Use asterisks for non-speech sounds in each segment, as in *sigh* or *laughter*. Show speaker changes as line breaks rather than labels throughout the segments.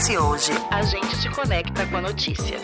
acontece hoje.
A gente te conecta com a notícia.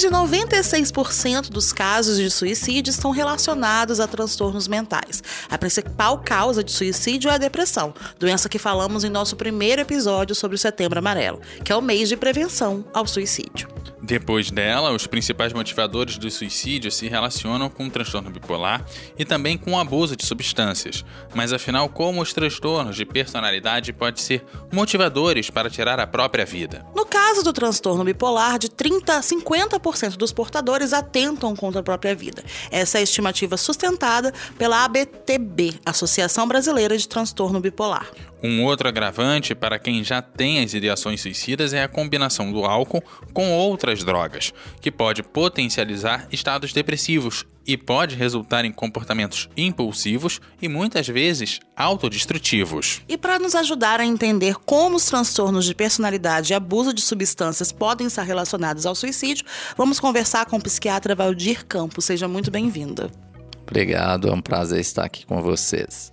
Mais de 96% dos casos de suicídio estão relacionados a transtornos mentais. A principal causa de suicídio é a depressão, doença que falamos em nosso primeiro episódio sobre o Setembro Amarelo, que é o mês de prevenção ao suicídio.
Depois dela, os principais motivadores do suicídio se relacionam com o transtorno bipolar e também com o abuso de substâncias. Mas afinal, como os transtornos de personalidade podem ser motivadores para tirar a própria vida?
No caso do transtorno bipolar, de 30 a 50% dos portadores atentam contra a própria vida. Essa é a estimativa sustentada pela ABTB, Associação Brasileira de Transtorno Bipolar.
Um outro agravante para quem já tem as ideações suicidas é a combinação do álcool com outras drogas, que pode potencializar estados depressivos e pode resultar em comportamentos impulsivos e muitas vezes autodestrutivos.
E para nos ajudar a entender como os transtornos de personalidade e abuso de substâncias podem estar relacionados ao suicídio, vamos conversar com o psiquiatra Valdir Campos. Seja muito bem-vinda.
Obrigado, é um prazer estar aqui com vocês.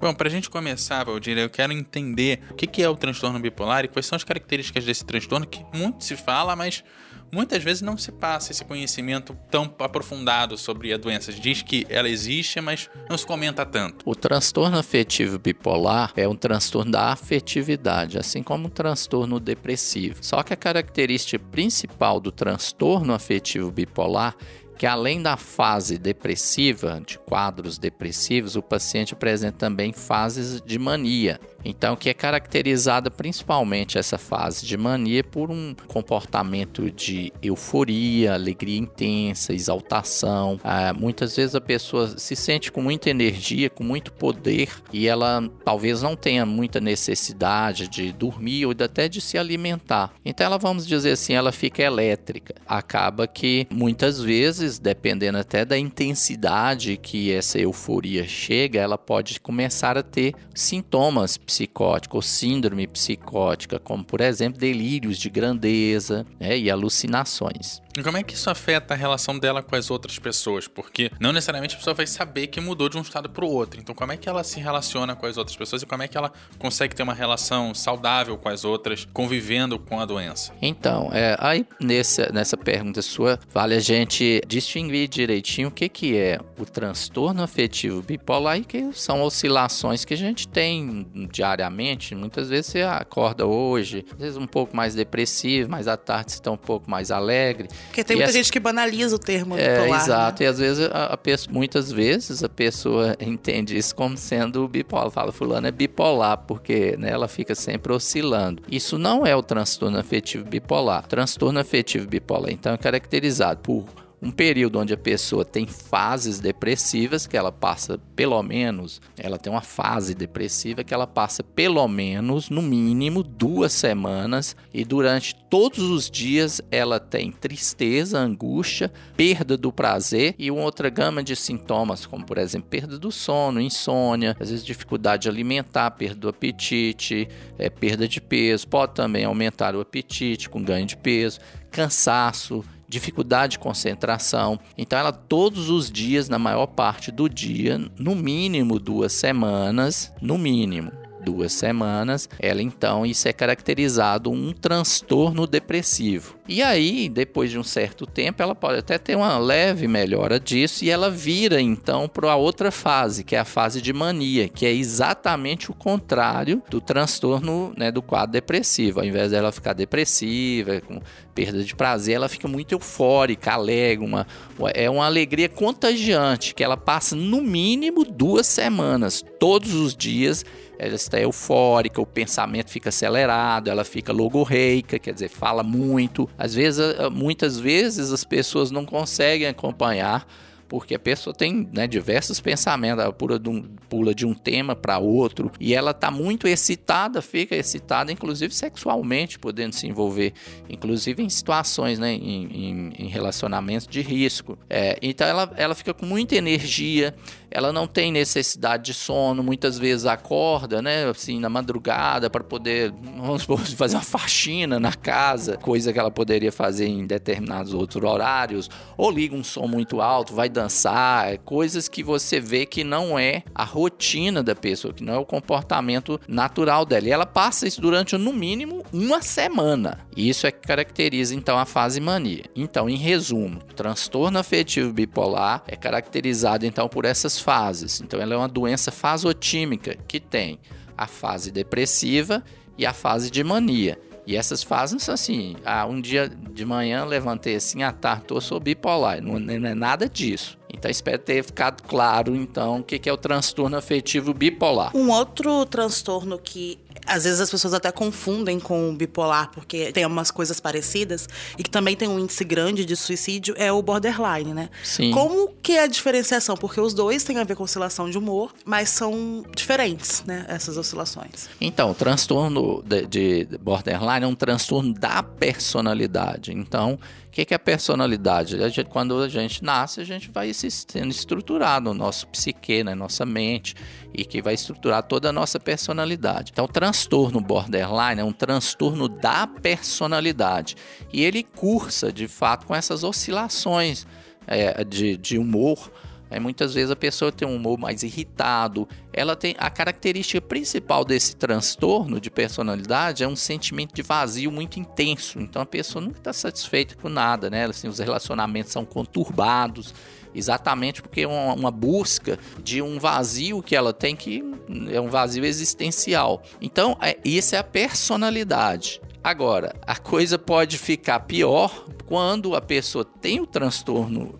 Bom, para a gente começar, Valdir, eu quero entender o que é o transtorno bipolar e quais são as características desse transtorno que muito se fala, mas muitas vezes não se passa esse conhecimento tão aprofundado sobre a doença. Diz que ela existe, mas não se comenta tanto.
O transtorno afetivo bipolar é um transtorno da afetividade, assim como o transtorno depressivo. Só que a característica principal do transtorno afetivo bipolar que além da fase depressiva, de quadros depressivos, o paciente apresenta também fases de mania. Então, que é caracterizada principalmente essa fase de mania por um comportamento de euforia, alegria intensa, exaltação. Ah, muitas vezes a pessoa se sente com muita energia, com muito poder e ela talvez não tenha muita necessidade de dormir ou até de se alimentar. Então, ela vamos dizer assim, ela fica elétrica. Acaba que muitas vezes, dependendo até da intensidade que essa euforia chega, ela pode começar a ter sintomas psicótica ou síndrome psicótica, como por exemplo delírios de grandeza né, e alucinações.
E como é que isso afeta a relação dela com as outras pessoas? Porque não necessariamente a pessoa vai saber que mudou de um estado para o outro. Então, como é que ela se relaciona com as outras pessoas e como é que ela consegue ter uma relação saudável com as outras, convivendo com a doença?
Então, é, aí nessa, nessa pergunta sua, vale a gente distinguir direitinho o que, que é o transtorno afetivo bipolar e que são oscilações que a gente tem diariamente. Muitas vezes você acorda hoje, às vezes um pouco mais depressivo, mas à tarde você está um pouco mais alegre.
Porque tem
E
muita
essa-
gente que banaliza o termo
É,
bipolar.
exato.
né?
E às vezes, a, a pessoa- muitas vezes, a pessoa *laughs* entende isso como sendo bipolar. Fala, fulano é bipolar, porque né, ela fica sempre oscilando. Isso não é o transtorno afetivo bipolar. Transtorno afetivo bipolar, então, é caracterizado por um período onde a pessoa tem fases depressivas, que ela passa pelo menos, ela tem uma fase depressiva que ela passa pelo menos, no mínimo, duas semanas, e durante todos os dias ela tem tristeza, angústia, perda do prazer e uma outra gama de sintomas, como por exemplo, perda do sono, insônia, às vezes dificuldade alimentar, perda do apetite, é, perda de peso, pode também aumentar o apetite com ganho de peso, cansaço, dificuldade de concentração. Então, ela todos os dias, na maior parte do dia, no mínimo duas semanas, no mínimo duas semanas, ela então isso é caracterizado um transtorno depressivo. E aí, depois de um certo tempo, ela pode até ter uma leve melhora disso e ela vira então para a outra fase, que é a fase de mania, que é exatamente o contrário do transtorno né, do quadro depressivo. Ao invés dela ficar depressiva, com perda de prazer, ela fica muito eufórica, alegre, uma, é uma alegria contagiante, que ela passa no mínimo duas semanas, todos os dias ela está eufórica, o pensamento fica acelerado, ela fica logorreica, quer dizer, fala muito. Às vezes, muitas vezes as pessoas não conseguem acompanhar porque a pessoa tem né, diversos pensamentos, ela pula de um, pula de um tema para outro e ela está muito excitada, fica excitada, inclusive sexualmente, podendo se envolver, inclusive em situações, né, em, em, em relacionamentos de risco. É, então ela, ela fica com muita energia, ela não tem necessidade de sono, muitas vezes acorda, né, assim, na madrugada para poder, vamos supor, *laughs* fazer uma faxina na casa, coisa que ela poderia fazer em determinados outros horários, ou liga um som muito alto, vai dançar, é coisas que você vê que não é a rotina da pessoa, que não é o comportamento natural dela. E ela passa isso durante no mínimo uma semana. E isso é que caracteriza então a fase mania. Então, em resumo, transtorno afetivo bipolar é caracterizado então por essas fases. Então, ela é uma doença fasotímica que tem a fase depressiva e a fase de mania. E essas fases são assim, ah, um dia de manhã levantei assim, à tarde tô, sou bipolar. Não, não é nada disso. Então espero ter ficado claro então o que é o transtorno afetivo bipolar.
Um outro transtorno que às vezes as pessoas até confundem com o bipolar, porque tem umas coisas parecidas, e que também tem um índice grande de suicídio, é o borderline, né?
Sim.
Como que é a diferenciação? Porque os dois têm a ver com oscilação de humor, mas são diferentes, né? Essas oscilações.
Então, o transtorno de, de borderline é um transtorno da personalidade. Então, que, que é personalidade? A gente, quando a gente nasce, a gente vai sendo estruturado no nosso psique, na né, nossa mente, e que vai estruturar toda a nossa personalidade. Então, o transtorno borderline é um transtorno da personalidade. E ele cursa, de fato, com essas oscilações é, de, de humor Aí muitas vezes a pessoa tem um humor mais irritado. Ela tem a característica principal desse transtorno de personalidade é um sentimento de vazio muito intenso. Então a pessoa nunca está satisfeita com nada, né? Assim, os relacionamentos são conturbados, exatamente porque é uma, uma, busca de um vazio que ela tem que é um vazio existencial. Então, é, isso é a personalidade. Agora, a coisa pode ficar pior quando a pessoa tem o transtorno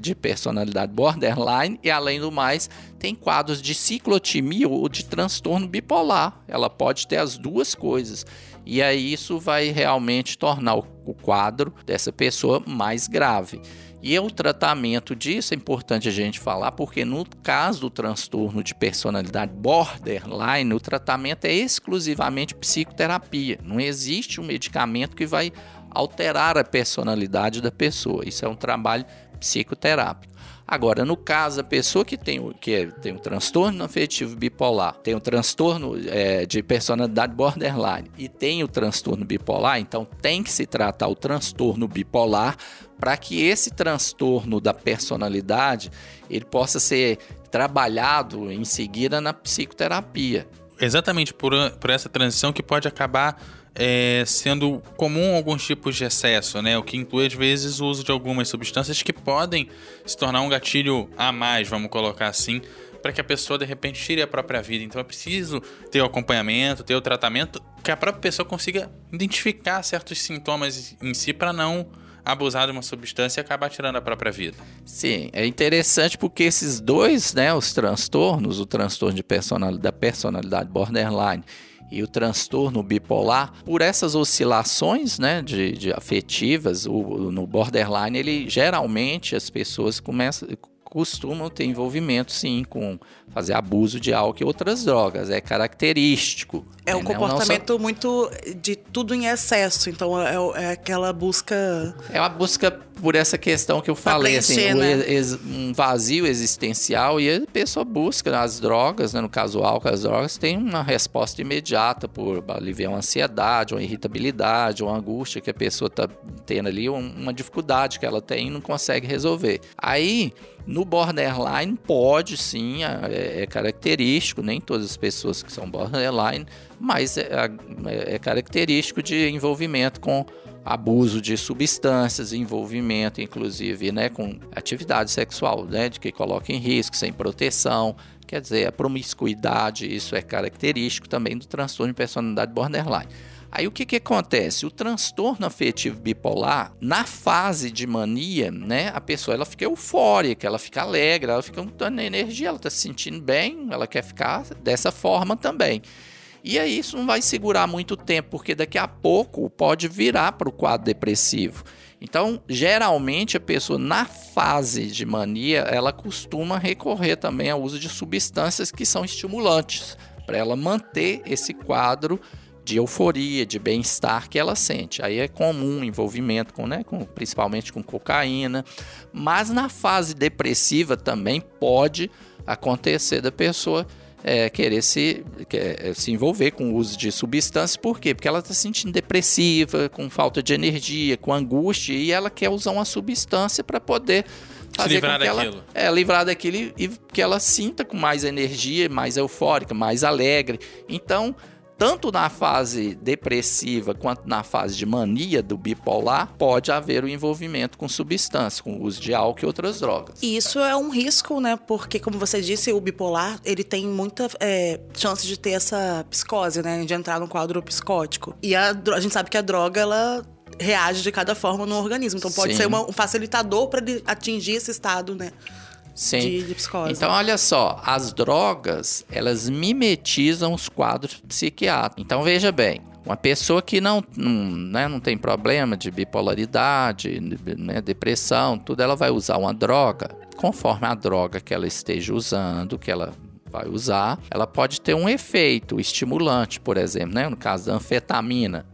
de personalidade borderline e, além do mais, tem quadros de ciclotimia ou de transtorno bipolar. Ela pode ter as duas coisas. E aí isso vai realmente tornar o quadro dessa pessoa mais grave. E o tratamento disso é importante a gente falar, porque no caso do transtorno de personalidade borderline, o tratamento é exclusivamente psicoterapia. Não existe um medicamento que vai alterar a personalidade da pessoa. Isso é um trabalho psicoterápico. Agora, no caso, a pessoa que tem, que é, tem um transtorno afetivo bipolar, tem um transtorno é, de personalidade borderline e tem o transtorno bipolar, então tem que se tratar o transtorno bipolar para que esse transtorno da personalidade ele possa ser trabalhado em seguida na psicoterapia.
Exatamente por, por essa transição que pode acabar é, sendo comum alguns tipos de excesso, né? O que inclui, às vezes, o uso de algumas substâncias que podem se tornar um gatilho a mais, vamos colocar assim, para que a pessoa de repente tire a própria vida. Então é preciso ter o acompanhamento, ter o tratamento, que a própria pessoa consiga identificar certos sintomas em si para não abusar de uma substância e acabar tirando a própria vida.
Sim, é interessante porque esses dois, né, os transtornos, o transtorno de personalidade, da personalidade borderline e o transtorno bipolar, por essas oscilações né, de, de afetivas, o, no borderline, ele geralmente as pessoas começam, costumam ter envolvimento sim com fazer abuso de álcool e outras drogas, é característico.
É um né? comportamento só... muito de tudo em excesso, então é, é, aquela busca.
É uma busca por essa questão que eu falei, assim, preencher, assim, né? um vazio existencial e a pessoa busca as drogas, né? no caso o álcool, as drogas, tem uma resposta imediata por aliviar uma ansiedade, uma irritabilidade, uma angústia que a pessoa está tendo ali, uma dificuldade que ela tem e não consegue resolver. Aí, no borderline, pode sim, é, é característico, nem todas as pessoas que são borderline mas é, é, é característico de envolvimento com abuso de substâncias, envolvimento, inclusive, né, com atividade sexual, né, de que coloca em risco, sem proteção. Quer dizer, a promiscuidade, isso é característico também do transtorno de personalidade borderline. Aí o que, que acontece? O transtorno afetivo bipolar, na fase de mania, né, a pessoa ela fica eufórica, ela fica alegre, ela fica com energia, ela está se sentindo bem, ela quer ficar dessa forma também. E aí isso não vai segurar muito tempo, porque daqui a pouco pode virar para o quadro depressivo. Então, geralmente a pessoa na fase de mania, ela costuma recorrer também ao uso de substâncias que são estimulantes, para ela manter esse quadro de euforia, de bem-estar que ela sente. Aí é comum envolvimento com, né, com, principalmente com cocaína, mas na fase depressiva também pode acontecer da pessoa é, querer se, quer, se envolver com o uso de substâncias. Por quê? Porque ela está se sentindo depressiva, com falta de energia, com angústia, e ela quer usar uma substância para poder fazer
se livrar
com que
daquilo.
ela é livrar daquilo e, e que ela sinta com mais energia, mais eufórica, mais alegre. Então, tanto na fase depressiva quanto na fase de mania do bipolar, pode haver o envolvimento com substância, com o uso de álcool e outras drogas.
E isso é um risco, né? Porque, como você disse, o bipolar, ele tem muita é, chance de ter essa psicose, né? De entrar no quadro psicótico. E a, a gente sabe que a droga, ela reage de cada forma no organismo. Então pode
Sim.
ser uma- um facilitador para ele atingir esse estado, né?
Sim.
De, de psicose.
Então, olha só, as drogas, elas mimetizam os quadros psiquiátricos. Então, veja bem, uma pessoa que não, não, né, não tem problema de bipolaridade, né, depressão, tudo, ela vai usar uma droga, conforme a droga que ela esteja usando, que ela vai usar, ela pode ter um efeito estimulante, por exemplo, né, no caso da anfetamina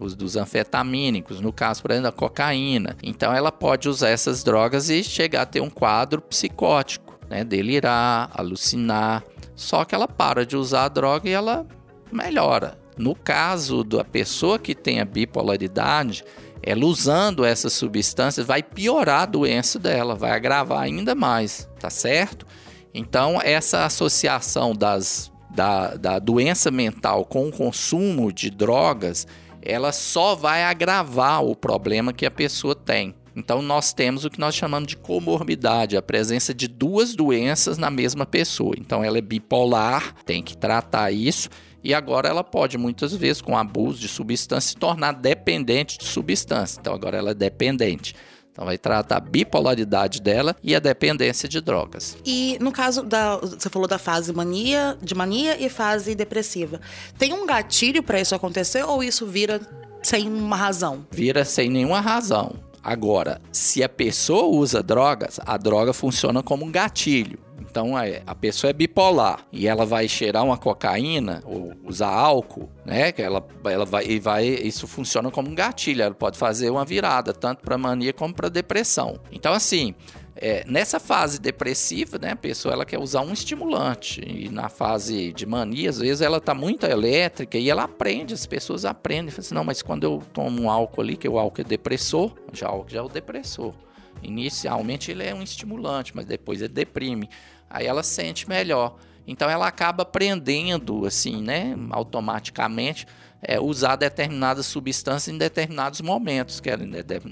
os dos anfetamínicos, no caso, por exemplo, da cocaína. Então, ela pode usar essas drogas e chegar a ter um quadro psicótico, né? Delirar, alucinar. Só que ela para de usar a droga e ela melhora. No caso da pessoa que tem a bipolaridade, ela usando essas substâncias vai piorar a doença dela, vai agravar ainda mais, tá certo? Então, essa associação das, da, da doença mental com o consumo de drogas ela só vai agravar o problema que a pessoa tem. Então, nós temos o que nós chamamos de comorbidade, a presença de duas doenças na mesma pessoa. Então, ela é bipolar, tem que tratar isso, e agora ela pode, muitas vezes, com abuso de substância, se tornar dependente de substância. Então, agora ela é dependente. Então, vai tratar a bipolaridade dela e a dependência de drogas.
E no caso da. Você falou da fase mania, de mania e fase depressiva. Tem um gatilho para isso acontecer ou isso vira sem uma razão?
Vira sem nenhuma razão. Agora, se a pessoa usa drogas, a droga funciona como um gatilho. Então, é, a pessoa é bipolar e ela vai cheirar uma cocaína ou usar álcool, né? Que ela, ela vai, e vai, isso funciona como um gatilho. Ela pode fazer uma virada tanto para mania como para depressão. Então, assim, é, nessa fase depressiva, né, a pessoa ela quer usar um estimulante. E na fase de mania, às vezes ela tá muito elétrica e ela aprende, as pessoas aprendem. Fala assim, não, mas quando eu tomo um álcool ali, que o álcool é depressor, já, já é o depressor. Inicialmente ele é um estimulante, mas depois ele deprime. Aí ela sente melhor. Então ela acaba aprendendo, assim, né, automaticamente, é, usar determinadas substâncias em determinados momentos, que é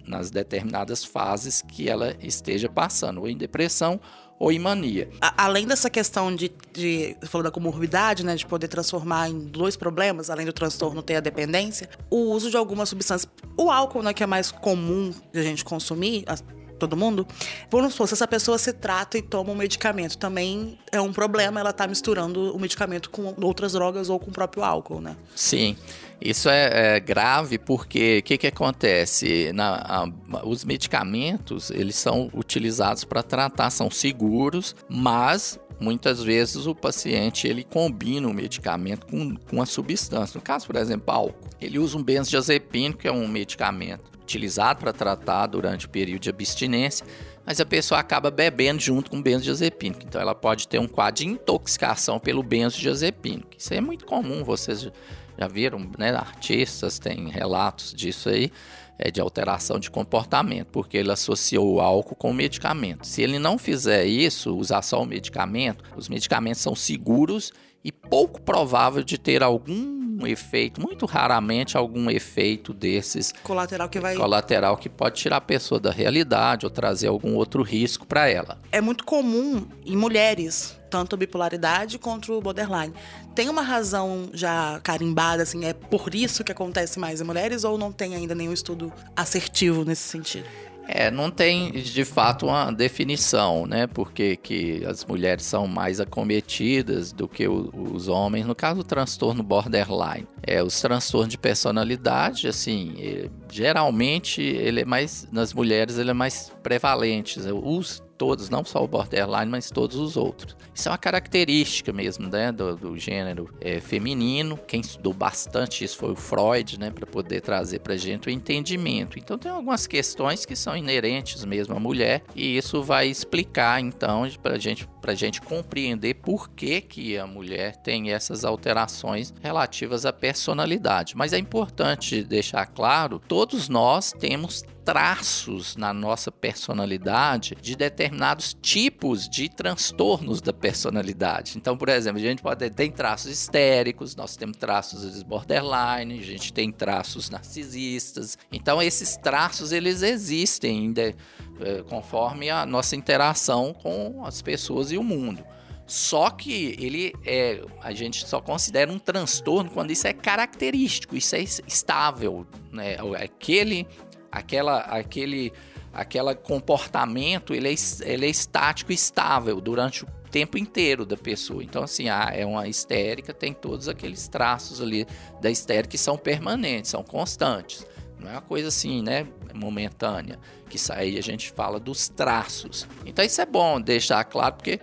nas determinadas fases que ela esteja passando, ou em depressão ou em mania.
A- além dessa questão de, de. Falou da comorbidade, né? De poder transformar em dois problemas, além do transtorno ter a dependência, o uso de algumas substâncias. O álcool, né, que é mais comum de a gente consumir. a- Todo mundo. Vamos supor, se essa pessoa se trata e toma um medicamento, também é um problema ela tá misturando o medicamento com outras drogas ou com o próprio álcool, né?
Sim, isso é, é grave porque o que, que acontece? Na, a- os medicamentos eles são utilizados para tratar, são seguros, mas muitas vezes o paciente ele combina o medicamento com, com a substância. No caso, por exemplo, álcool, ele usa um benzodiazepínico, que é um medicamento utilizado para tratar durante o período de abstinência, mas a pessoa acaba bebendo junto com o benzodiazepínico. Então ela pode ter um quadro de intoxicação pelo benzodiazepínico. Isso é muito comum, vocês já viram, né? Artistas têm relatos disso aí, é, de alteração de comportamento, porque ele associou o álcool com o medicamento. Se ele não fizer isso, usar só o medicamento, os medicamentos são seguros e pouco provável de ter algum efeito, muito raramente algum efeito desses
Colateral que vai.
colateral que pode tirar a pessoa da realidade ou trazer algum outro risco para ela.
é muito comum em mulheres, tanto bipolaridade quanto o borderline. Tem uma razão já carimbada, assim, é por isso que acontece mais em mulheres ou não tem ainda nenhum estudo assertivo nesse sentido?
É, não tem de fato uma definição, né? Porque que as mulheres são mais acometidas do que o, os homens. No caso, o transtorno borderline. É, os transtornos de personalidade, assim, é, geralmente ele é mais, nas mulheres ele é mais prevalente. Os todos, não só o borderline, mas todos os outros. Isso é uma característica mesmo né, do, do gênero é, feminino. Quem estudou bastante isso foi o Freud, né, para poder trazer para gente o entendimento. Então tem algumas questões que são inerentes mesmo à mulher e isso vai explicar então para gente para gente compreender por que que a mulher tem essas alterações relativas à personalidade. Mas é importante deixar claro, todos nós temos traços na nossa personalidade de determinados tipos de transtornos da personalidade. Então, por exemplo, a gente pode ter traços histéricos, nós temos traços borderline, a gente tem traços narcisistas. Então, esses traços eles existem de, eh, conforme a nossa interação com as pessoas e o mundo. Só que ele é, a gente só considera um transtorno quando isso é característico, isso é estável, né? Aquele aquela, aquele, aquela comportamento ele é, ele é estático e estável durante o tempo inteiro da pessoa. Então, assim, ah, é uma histérica, tem todos aqueles traços ali da histérica que são permanentes, são constantes. Não é uma coisa assim, né, momentânea, que aí a gente fala dos traços. Então, isso é bom deixar claro, porque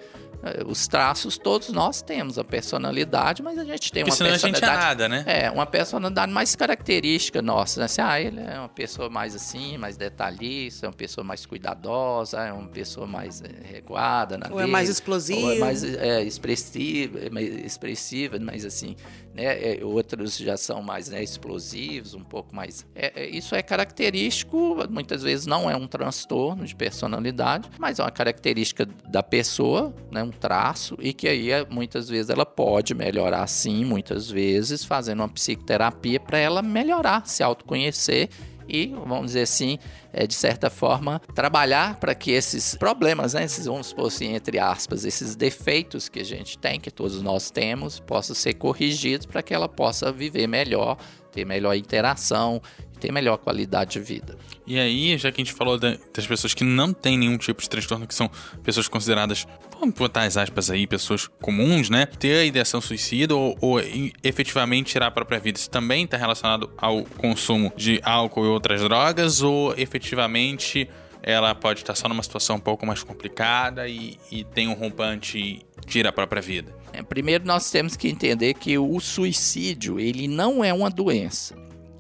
os traços todos nós temos a personalidade, mas a gente tem uma
senão
personalidade.
A gente é nada, né?
É, uma personalidade mais característica nossa, né? Assim, ah, ele é uma pessoa mais assim, mais detalhista, é uma pessoa mais cuidadosa, é uma pessoa mais é, reguada na
Ou é mais explosiva. Ou
é mais é, expressiva, é mais expressiva, mas assim, né? É, outros já são mais né, explosivos, um pouco mais. É, é, isso é característico, muitas vezes não é um transtorno de personalidade, mas é uma característica da pessoa, né, um traço, e que aí é, muitas vezes ela pode melhorar sim, muitas vezes, fazendo uma psicoterapia para ela melhorar, se autoconhecer e, vamos dizer assim, é, de certa forma, trabalhar para que esses problemas, né, esses, vamos supor assim, entre aspas, esses defeitos que a gente tem, que todos nós temos, possam ser corrigidos para que ela possa viver melhor, ter melhor interação, ter melhor qualidade de vida.
E aí, já que a gente falou das pessoas que não têm nenhum tipo de transtorno, que são pessoas consideradas, vamos botar as aspas aí, pessoas comuns, né? Ter a ideação suicida ou, ou efetivamente tirar a própria vida, isso também está relacionado ao consumo de álcool e outras drogas ou efetivamente ela pode estar só numa situação um pouco mais complicada e, e tem um rompante e tira a própria vida?
É, primeiro nós temos que entender que o suicídio ele não é uma doença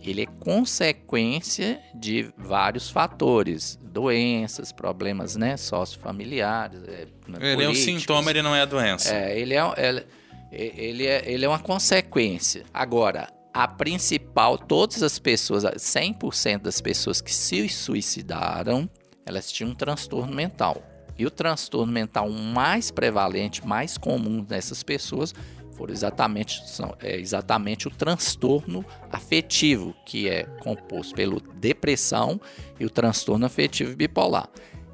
ele é consequência de vários fatores, doenças, problemas, né, sociofamiliares. É,
ele é um sintoma, ele não é a doença.
É, ele é, ele, ele é, ele é uma consequência. Agora, a principal, todas as pessoas, 100% das pessoas que se suicidaram, elas tinham um transtorno mental. E o transtorno mental mais prevalente, mais comum nessas pessoas foram exatamente, são, é exatamente o transtorno afetivo, que é composto pela depressão e o transtorno afetivo bipolar.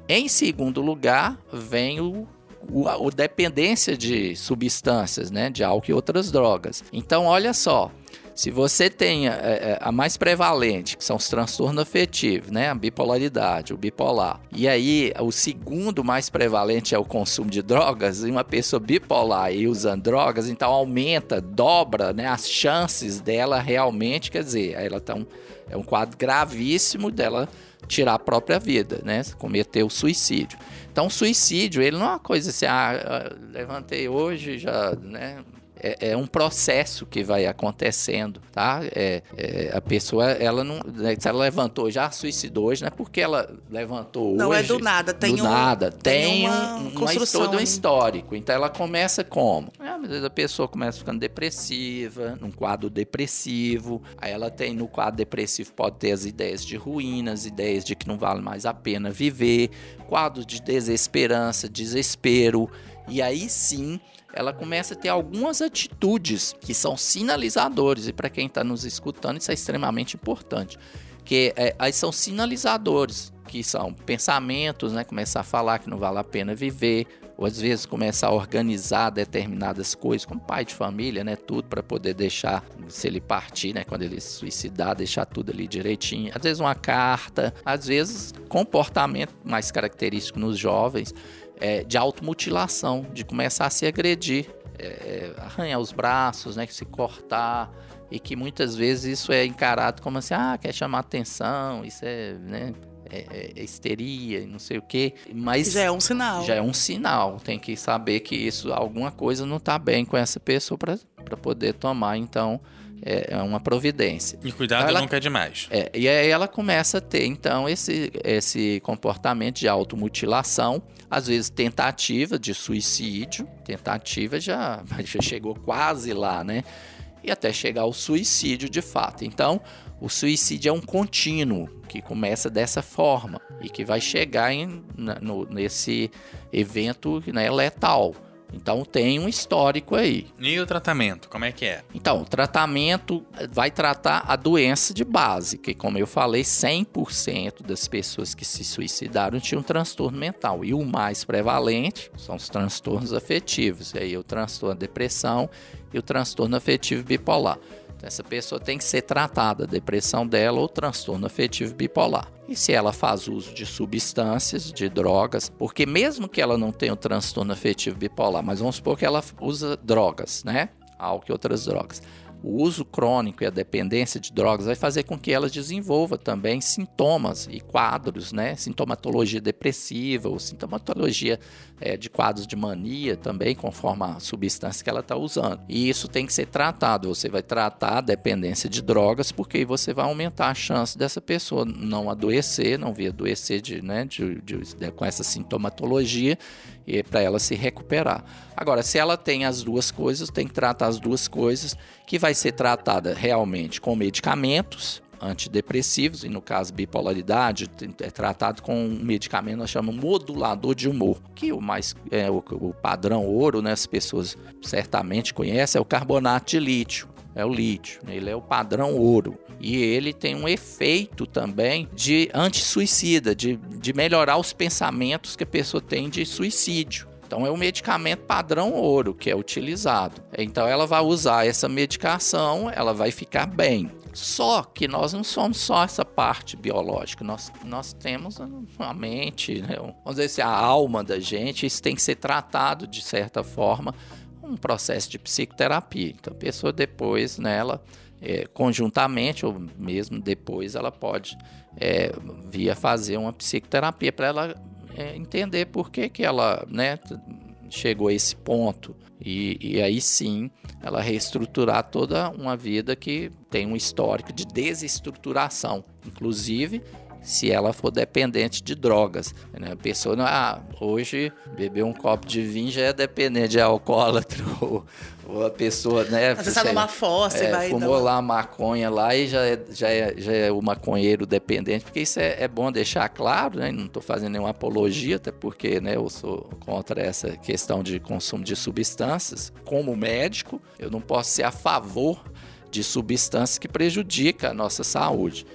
Em segundo lugar, vem o o, o, dependência de substâncias, né, de álcool e outras drogas. Então, olha só, se você tem a, é, é, a, mais prevalente, que são os transtornos afetivos, né? A bipolaridade, o bipolar. E aí, o segundo mais prevalente é o consumo de drogas, e uma pessoa bipolar e usando drogas, então aumenta, dobra né, as chances dela realmente, quer dizer, ela tá um, é um quadro gravíssimo dela tirar a própria vida, né? Cometer o suicídio. Então, o suicídio, ele não é uma coisa assim, ah, levantei hoje, já, né? É, é, um processo que vai acontecendo, tá? É, é, a pessoa, ela não. Né, se ela levantou, já suicidou hoje, não é porque ela levantou
não
hoje.
Não é do nada, tem
do
um,
nada. Tem,
tem uma,
um,
uma
todo um histórico. Então ela começa como? É, às vezes a pessoa começa ficando depressiva, num quadro depressivo. Aí ela tem no quadro depressivo, pode ter as ideias de ruínas, ideias de que não vale mais a pena viver, quadros de desesperança, desespero. E aí sim ela começa a ter algumas atitudes que são sinalizadores, e para quem está nos escutando, isso é extremamente importante. Que é, aí são sinalizadores, que são pensamentos, né? Começar a falar que não vale a pena viver, ou às vezes começar a organizar determinadas coisas, como pai de família, né, tudo para poder deixar, se ele partir, né, quando ele se suicidar, deixar tudo ali direitinho. Às vezes uma carta, às vezes comportamento mais característico nos jovens é, de automutilação, de começar a se agredir, é, arranhar os braços, né, se cortar e que muitas vezes isso é encarado como assim, ah, quer chamar atenção, isso é, né, é, é histeria, não sei o quê, mas
já é um sinal.
Já é um sinal, tem que saber que isso, alguma coisa não está bem com essa pessoa para poder tomar, então, é, é uma providência.
E cuidado
então, ela,
nunca é demais.
É, e aí ela começa a ter, então, esse, esse comportamento de automutilação, às vezes tentativa de suicídio, tentativa já, *laughs* já chegou quase lá, né? E até chegar ao suicídio de fato. Então, o suicídio é um contínuo que começa dessa forma e que vai chegar em, no, nesse evento né, letal. Então tem um histórico aí.
E o tratamento, como é que é?
Então, o tratamento vai tratar a doença de base, que como eu falei, 100% das pessoas que se suicidaram tinham um transtorno mental. E o mais prevalente são os transtornos afetivos. E aí o transtorno depressão e o transtorno afetivo bipolar. Essa pessoa tem que ser tratada, a depressão dela ou transtorno afetivo bipolar. E se ela faz uso de substâncias, de drogas, porque mesmo que ela não tenha o transtorno afetivo bipolar, mas vamos supor que ela usa drogas, né? Álcool e outras drogas o uso crônico e a dependência de drogas vai fazer com que elas desenvolva também sintomas e quadros, né? Sintomatologia depressiva ou sintomatologia é, de quadros de mania também, conforme a substância que ela está usando. E isso tem que ser tratado. Você vai tratar a dependência de drogas, porque você vai aumentar a chance dessa pessoa não adoecer, não vir adoecer de, né, de, de, de com essa sintomatologia para ela se recuperar. Agora, se ela tem as duas coisas, tem que tratar as duas coisas, que vai ser tratada realmente com medicamentos antidepressivos, e no caso bipolaridade, é tratado com um medicamento nós chamamos modulador de humor, que o mais é o, o padrão ouro, né, as pessoas certamente conhecem, é o carbonato de lítio é o lítio. Ele é o padrão ouro. E ele tem um efeito também de anti-suicida, de, de melhorar os pensamentos que a pessoa tem de suicídio. Então é um medicamento padrão ouro que é utilizado. Então ela vai usar essa medicação, ela vai ficar bem. Só que nós não somos só essa parte biológica, nós, nós temos a mente, né? vamos dizer assim, a alma da gente, isso tem que ser tratado de certa forma um processo de psicoterapia. Então, a pessoa depois, nela, né, é, conjuntamente ou mesmo depois, ela pode é, vir a fazer uma psicoterapia para ela é, entender por que, que ela né, chegou a esse ponto. E, e, aí sim ela reestruturar toda uma vida que tem um histórico de desestruturação, inclusive se ela for dependente de drogas. Né? A pessoa, ah, hoje beber um copo de vinho já é dependente de alcoólatra, *laughs* ou, ou a pessoa, né?
Você está numa fossa
é,
e vai...
Fumou lá maconha lá e já é, já é, já é o maconheiro dependente, porque isso é, é bom deixar claro, né? Não estou fazendo nenhuma apologia, até porque né, eu sou contra essa questão de consumo de substâncias. Como médico, eu não posso ser a favor de substâncias que prejudicam a nossa saúde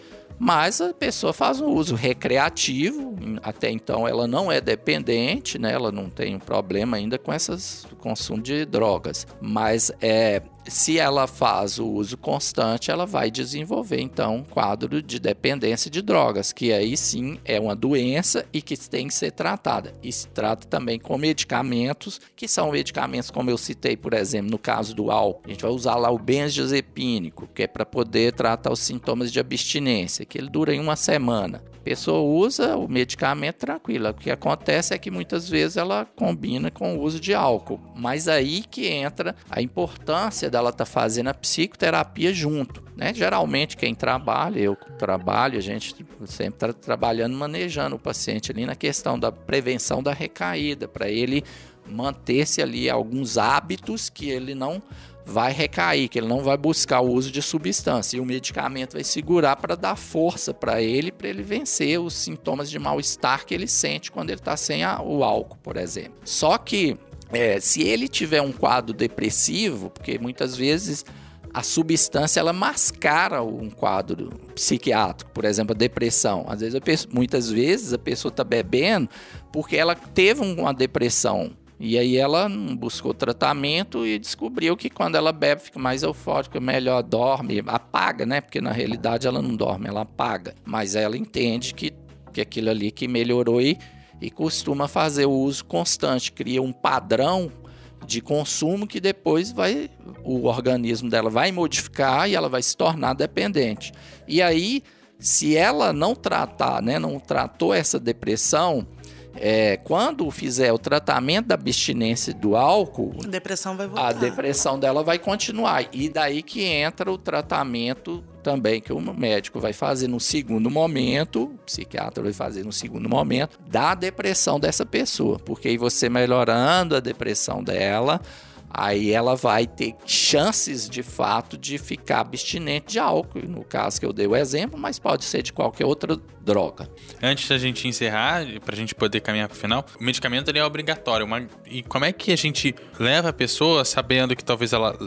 mas a pessoa faz um uso recreativo, até então ela não é dependente, né? ela não tem um problema ainda com esses consumo de drogas, mas é se ela faz o uso constante, ela vai desenvolver então um quadro de dependência de drogas, que aí sim é uma doença e que tem que ser tratada. E se trata também com medicamentos, que são medicamentos como eu citei, por exemplo, no caso do álcool, a gente vai usar lá o benzodiazepínico, que é para poder tratar os sintomas de abstinência, que ele dura em uma semana pessoa usa o medicamento tranquila. O que acontece é que muitas vezes ela combina com o uso de álcool. Mas aí que entra a importância dela tá fazendo a psicoterapia junto. Né? Geralmente quem trabalha, eu trabalho, a gente sempre está trabalhando, manejando o paciente ali na questão da prevenção da recaída, para ele manter-se ali alguns hábitos que ele não vai recair, que ele não vai buscar o uso de substância e o medicamento vai segurar para dar força para ele, para ele vencer os sintomas de mal-estar que ele sente quando ele está sem a, o álcool, por exemplo. Só que é, se ele tiver um quadro depressivo, porque muitas vezes a substância ela mascara um quadro psiquiátrico, por exemplo, a depressão. Às vezes, muitas vezes a pessoa está bebendo porque ela teve uma depressão E aí ela buscou tratamento e descobriu que quando ela bebe fica mais eufórica, melhor dorme, apaga, né? Porque na realidade ela não dorme, ela apaga. Mas ela entende que, que aquilo ali que melhorou e, e costuma fazer o uso constante, cria um padrão de consumo que depois vai o organismo dela vai modificar e ela vai se tornar dependente. E aí, se ela não tratar, né, não tratou essa depressão, é, quando fizer o tratamento da abstinência do álcool,
A depressão vai voltar.
a depressão dela vai continuar. E daí que entra o tratamento também que o médico vai fazer no segundo momento, o psiquiatra vai fazer no segundo momento, da depressão dessa pessoa. Porque aí você melhorando a depressão dela, aí ela vai ter chances de fato de ficar abstinente de álcool. No caso que eu dei o exemplo, mas pode ser de qualquer outra droga.
Antes da gente encerrar, pra gente poder caminhar pro final, o medicamento é obrigatório. Uma- E como é que a gente leva a pessoa sabendo que talvez ela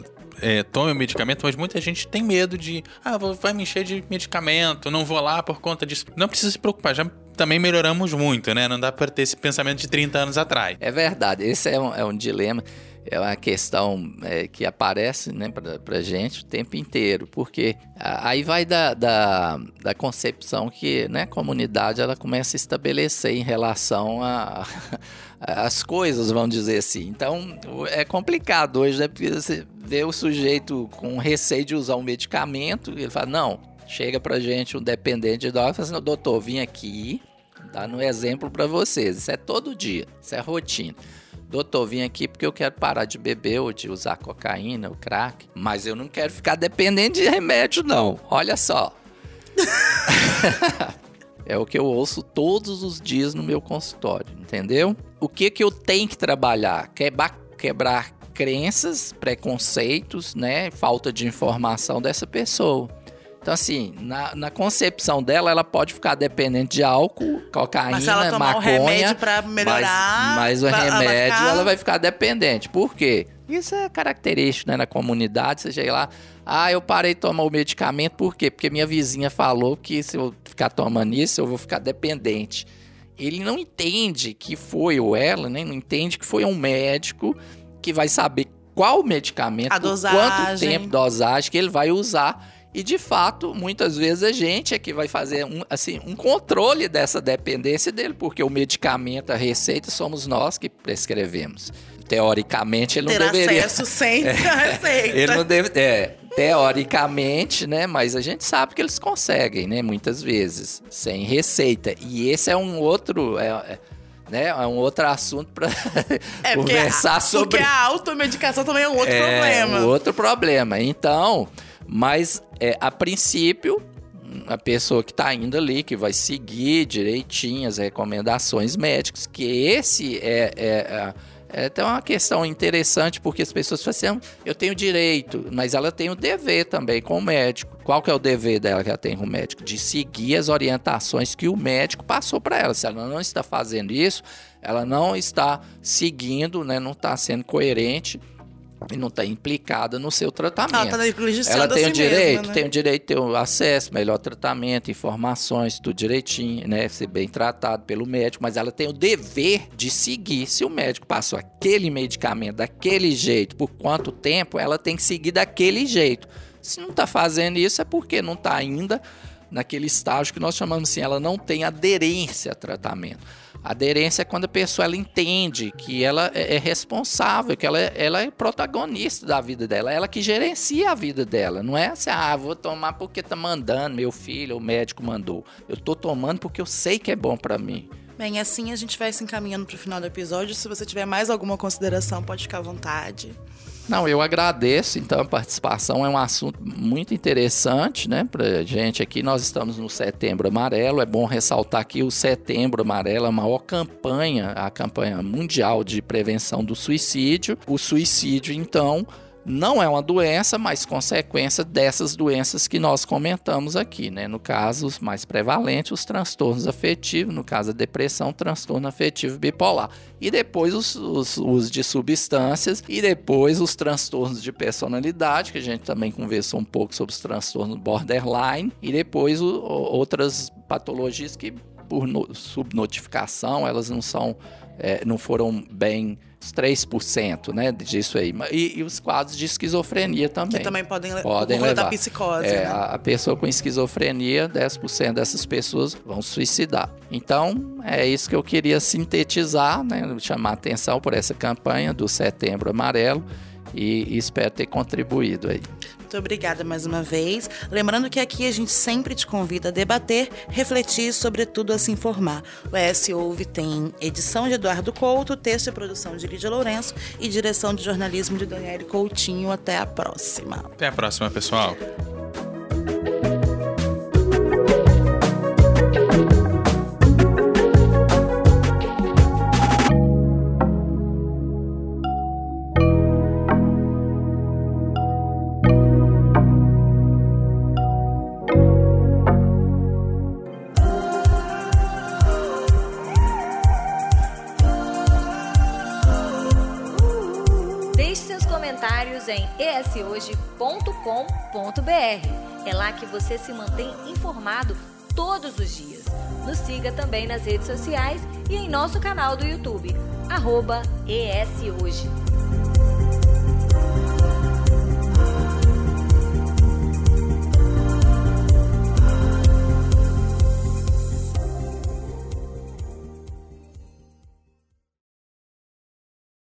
é, tome o medicamento, mas muita gente tem medo de, ah, vai me encher de medicamento, não vou lá por conta disso. Não precisa se preocupar, já também melhoramos muito, né? Não dá pra ter esse pensamento de 30 anos atrás.
É verdade, esse é um, é um dilema, é uma questão é, que aparece né, pra gente o tempo inteiro, porque aí vai da, da, da concepção que né, a comunidade ela começa a estabelecer em relação a, as coisas, vamos dizer assim. Então o- é complicado hoje, né? Porque você vê o sujeito com receio de usar um medicamento, ele fala, não, chega pra gente um dependente de droga e fala assim, doutor, vim aqui, dando um exemplo pra vocês, isso é todo dia, isso é rotina. Doutor, vim aqui porque eu quero parar de beber ou de usar cocaína ou crack, mas eu não quero ficar dependente de remédio, não. Olha só. *laughs* É o que eu ouço todos os dias no meu consultório, entendeu? O que que eu tenho que trabalhar? Quebrar, quebrar crenças, preconceitos, né? Falta de informação dessa pessoa. Então, assim, na, na concepção dela, ela pode ficar dependente de álcool, cocaína, maconha.
o remédio pra melhorar,
Mas, mas o
vai- ela vai
remédio,
ficar-
ela vai ficar dependente. Por quê? Isso é característico, né? Na comunidade, você chega lá, ah, eu parei de tomar o medicamento, por quê? Porque minha vizinha falou que se eu ficar tomando isso, eu vou ficar dependente. Ele não entende que foi, ou ela, né? Não entende que foi um médico que vai saber qual medicamento,
A
quanto tempo, dosagem que ele vai usar. E de fato, muitas vezes a gente é que vai fazer um, assim, um controle dessa dependência dele, porque o medicamento, a receita, somos nós que prescrevemos. Teoricamente, ele não
ter
deveria.
acesso sem *laughs* a receita.
Ele não deve. É, teoricamente, né? Mas a gente sabe que eles conseguem, né? Muitas vezes, sem receita. E esse é um outro. É, é, né, é um outro assunto para
É, *laughs*
conversar
a,
sobre.
porque a automedicação também é um outro
É,
problema.
um outro problema. Então, mas é, a princípio, a pessoa que está indo ali, que vai seguir direitinho as recomendações médicas, que esse é, é, é, é uma questão interessante, porque as pessoas falam assim, "Ah, eu tenho direito, mas ela tem o dever também com o médico. Qual que é o dever dela que ela tem com o médico? De seguir as orientações que o médico passou para ela. Se ela não está fazendo isso, ela não está seguindo, né, não está sendo coerente e não está implicada no seu tratamento.
Ela tá negligenciando
Ela tem o
si
direito,
mesma, né?
tem o direito de ter o acesso, melhor tratamento, informações, tudo direitinho, né? Ser bem tratado pelo médico, mas ela tem o dever de seguir. Se o médico passou aquele medicamento daquele jeito, por quanto tempo, ela tem que seguir daquele jeito. Se não está fazendo isso, é porque não está ainda naquele estágio que nós chamamos assim, ela não tem aderência a tratamento. Aderência é quando a pessoa ela entende que ela é é responsável, que ela é, ela é protagonista da vida dela, ela que gerencia a vida dela. Não é assim, ah, vou tomar porque tá mandando, meu filho, o médico mandou. Eu tô tomando porque eu sei que é bom para mim.
Bem, assim a gente vai se encaminhando pro final do episódio. Se você tiver mais alguma consideração, pode ficar à vontade.
Não, eu agradeço então a participação, é um assunto muito interessante, né, pra gente aqui. Nós estamos no Setembro Amarelo, é bom ressaltar que o Setembro Amarelo é a maior campanha, a campanha mundial de prevenção do suicídio. O suicídio, então, não é uma doença, mas consequência dessas doenças que nós comentamos aqui, né? No caso, os mais prevalentes, os transtornos afetivos, no caso a depressão, transtorno afetivo bipolar. E depois os, os usos de substâncias, e depois os transtornos de personalidade, que a gente também conversou um pouco sobre os transtornos borderline, e depois o- outras patologias que por no- subnotificação, elas não são é, não foram bem os 3% né, disso aí. E, e, os quadros de esquizofrenia também.
Que também podem,
podem levar.
da psicose.
É,
né?
a, a pessoa com esquizofrenia, 10% dessas pessoas vão suicidar. Então, é isso que eu queria sintetizar, né, chamar atenção por essa campanha do Setembro Amarelo e, e espero ter contribuído aí.
Muito obrigada mais uma vez. Lembrando que aqui a gente sempre te convida a debater, refletir e, sobretudo, a se informar. O ES Ouve tem edição de Eduardo Couto, texto e produção de Lídia Lourenço e direção de jornalismo de Daniele Coutinho. Até a próxima.
Até a próxima, pessoal.
Que você se mantém informado todos os dias. Nos siga também nas redes sociais e em nosso canal do YouTube, arroba ESHoje.